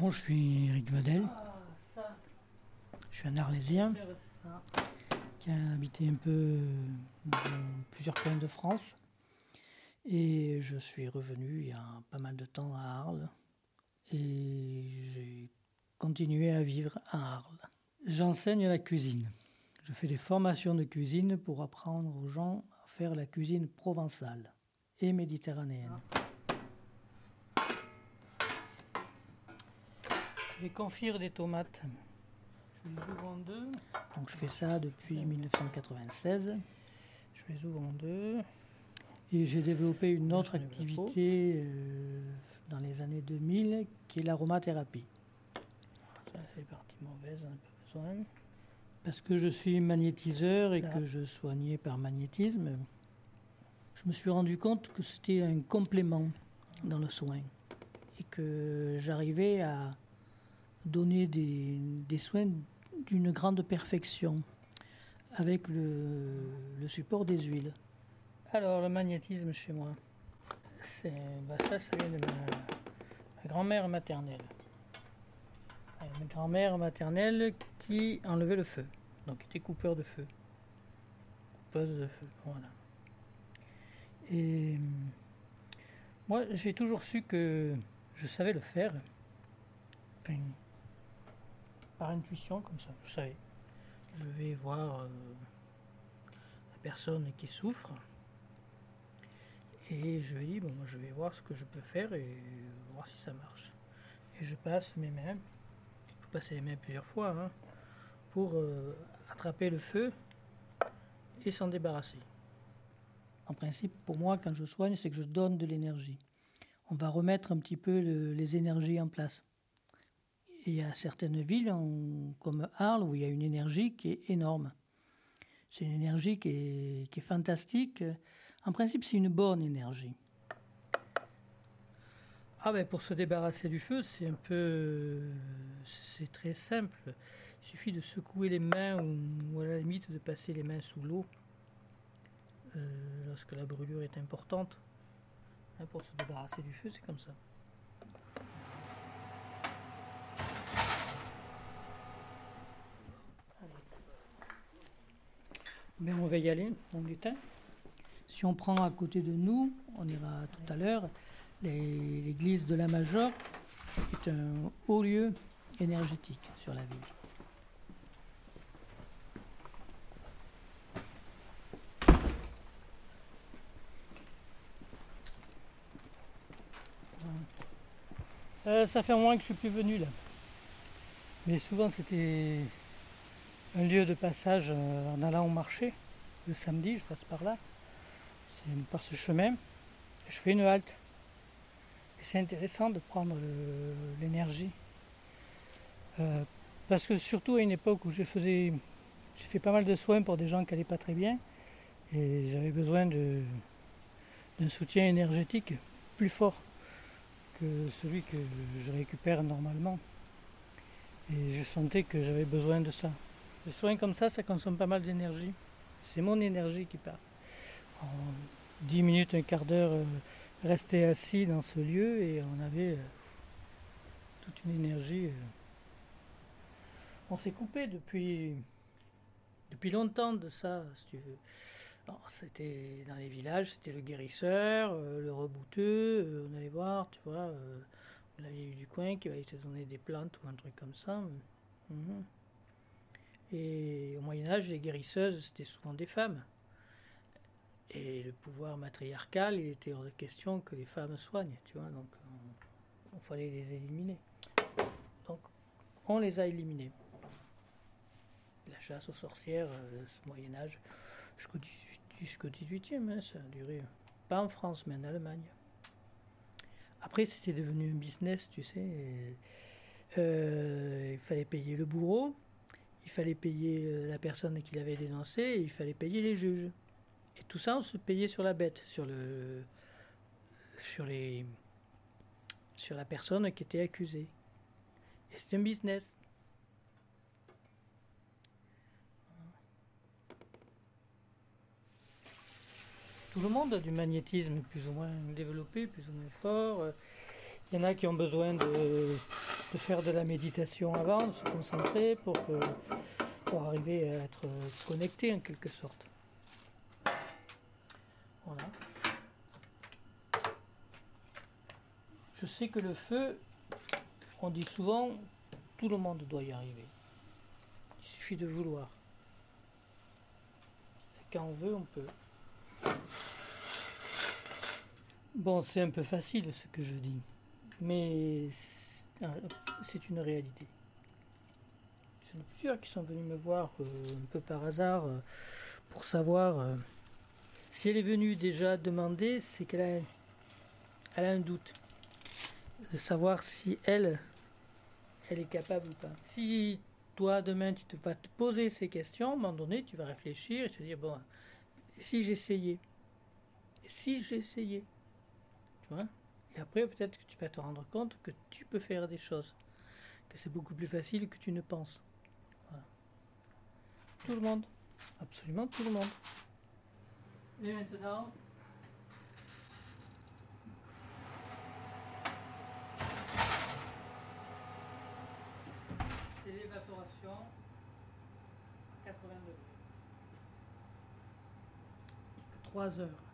Bon, je suis Eric Vadel. Je suis un Arlésien qui a habité un peu dans plusieurs coins de France. Et je suis revenu il y a pas mal de temps à Arles. Et j'ai continué à vivre à Arles. J'enseigne la cuisine. Je fais des formations de cuisine pour apprendre aux gens à faire la cuisine provençale et méditerranéenne. Je vais confire des tomates. Je les ouvre en deux. Donc je fais ça depuis 1996. Je les ouvre en deux. Et j'ai développé une autre activité euh, dans les années 2000 qui est l'aromathérapie. Ça fait partie mauvaise, un peu besoin. Parce que je suis magnétiseur et que je soignais par magnétisme, je me suis rendu compte que c'était un complément dans le soin et que j'arrivais à donner des, des soins d'une grande perfection avec le, le, support des huiles. Alors, le magnétisme chez moi, c'est, bah ça, ça vient de ma, grand-mère maternelle. Ma grand-mère maternelle qui enlevait le feu, donc était coupeur de feu. Coupeuse de feu, voilà. Et moi, j'ai toujours su que je savais le faire. Par intuition, comme ça, je savais. Je vais voir euh, la personne qui souffre et je dis, bon, moi je vais voir ce que je peux faire et voir si ça marche. Et je passe mes mains, il faut passer les mains plusieurs fois, hein, pour euh, attraper le feu et s'en débarrasser. En principe, pour moi, quand je soigne, c'est que je donne de l'énergie. On va remettre un petit peu le, les énergies en place il y a certaines villes comme Arles où il y a une énergie qui est énorme. C'est une énergie qui est, fantastique. En principe, c'est une bonne énergie. Ah ben pour se débarrasser du feu, c'est un peu, c'est très simple. Il suffit de secouer les mains ou, à la limite de passer les mains sous l'eau euh, lorsque la brûlure est importante. Hein, pour se débarrasser du feu, c'est comme ça. Mais on va y aller, on l'éteint. Si on prend à côté de nous, on ira tout à l'heure, l'église de la Major est un haut lieu énergétique sur la ville. Euh, ça fait un mois que je suis plus venu là. Mais souvent c'était un lieu de passage euh, en allant au marché. Le samedi, je passe par là. Par ce chemin. Je fais une halte. Et c'est intéressant de prendre l'énergie. Euh, parce que surtout à une époque où je faisais, j'ai fait pas mal de soins pour des gens qui n'allaient pas très bien. Et j'avais besoin d'un soutien énergétique plus fort que celui que je récupère normalement. Et je sentais que j'avais besoin de ça. Les soins comme ça, ça consomme pas mal d'énergie. C'est mon énergie qui part. En 10 minutes, un quart d'heure, euh, rester assis dans ce lieu et on avait euh, toute une énergie. Euh. On s'est coupé depuis, depuis longtemps de ça, si tu veux. C'était dans les villages, c'était le guérisseur, le rebouteux, on allait voir, tu vois, la vieille du coin qui allait te des plantes ou un truc comme ça. Mhm. Et au Moyen Âge, les guérisseuses, c'était souvent des femmes. Et le pouvoir matriarcal, il était hors de question que les femmes soignent, tu vois, donc il fallait les éliminer. Donc on les a éliminés. La chasse aux sorcières, euh, ce Moyen Âge, jusqu'au 18, e hein, ça a duré, pas en France, mais en Allemagne. Après, c'était devenu un business, tu sais. Euh, il fallait payer le bourreau, il fallait payer euh, la personne qui l'avait dénoncé et il fallait payer les juges. Et tout ça, on se payait sur la bête, sur le, sur les, sur la personne qui était accusée. Et c'est un business. Tout le monde a du magnétisme plus ou moins développé, plus ou moins fort. Il y en a qui ont besoin de de faire de la méditation avant, de se concentrer pour, pour arriver à être connecté en quelque sorte. Voilà. Je sais que le feu, on dit souvent, tout le monde doit y arriver. Il suffit de vouloir. Quand on veut, on peut. Bon, c'est un peu facile ce que je dis, mais c'est une réalité. Il y en a plusieurs qui sont venus me voir euh, un peu par hasard euh, pour savoir euh, si elle est venue déjà demander, c'est qu'elle a, un doute de savoir si elle, elle est capable ou pas. Si toi demain tu te vas te poser ces questions, à un moment donné tu vas réfléchir et te dire bon, si j'essayais, si j'essayais, tu vois? Et après peut-être que tu vas te rendre compte que tu peux faire des choses, que c'est beaucoup plus facile que tu ne penses. Tout le monde, absolument tout le monde. Et maintenant, c'est l'évaporation à 80 degrés. 3 heures.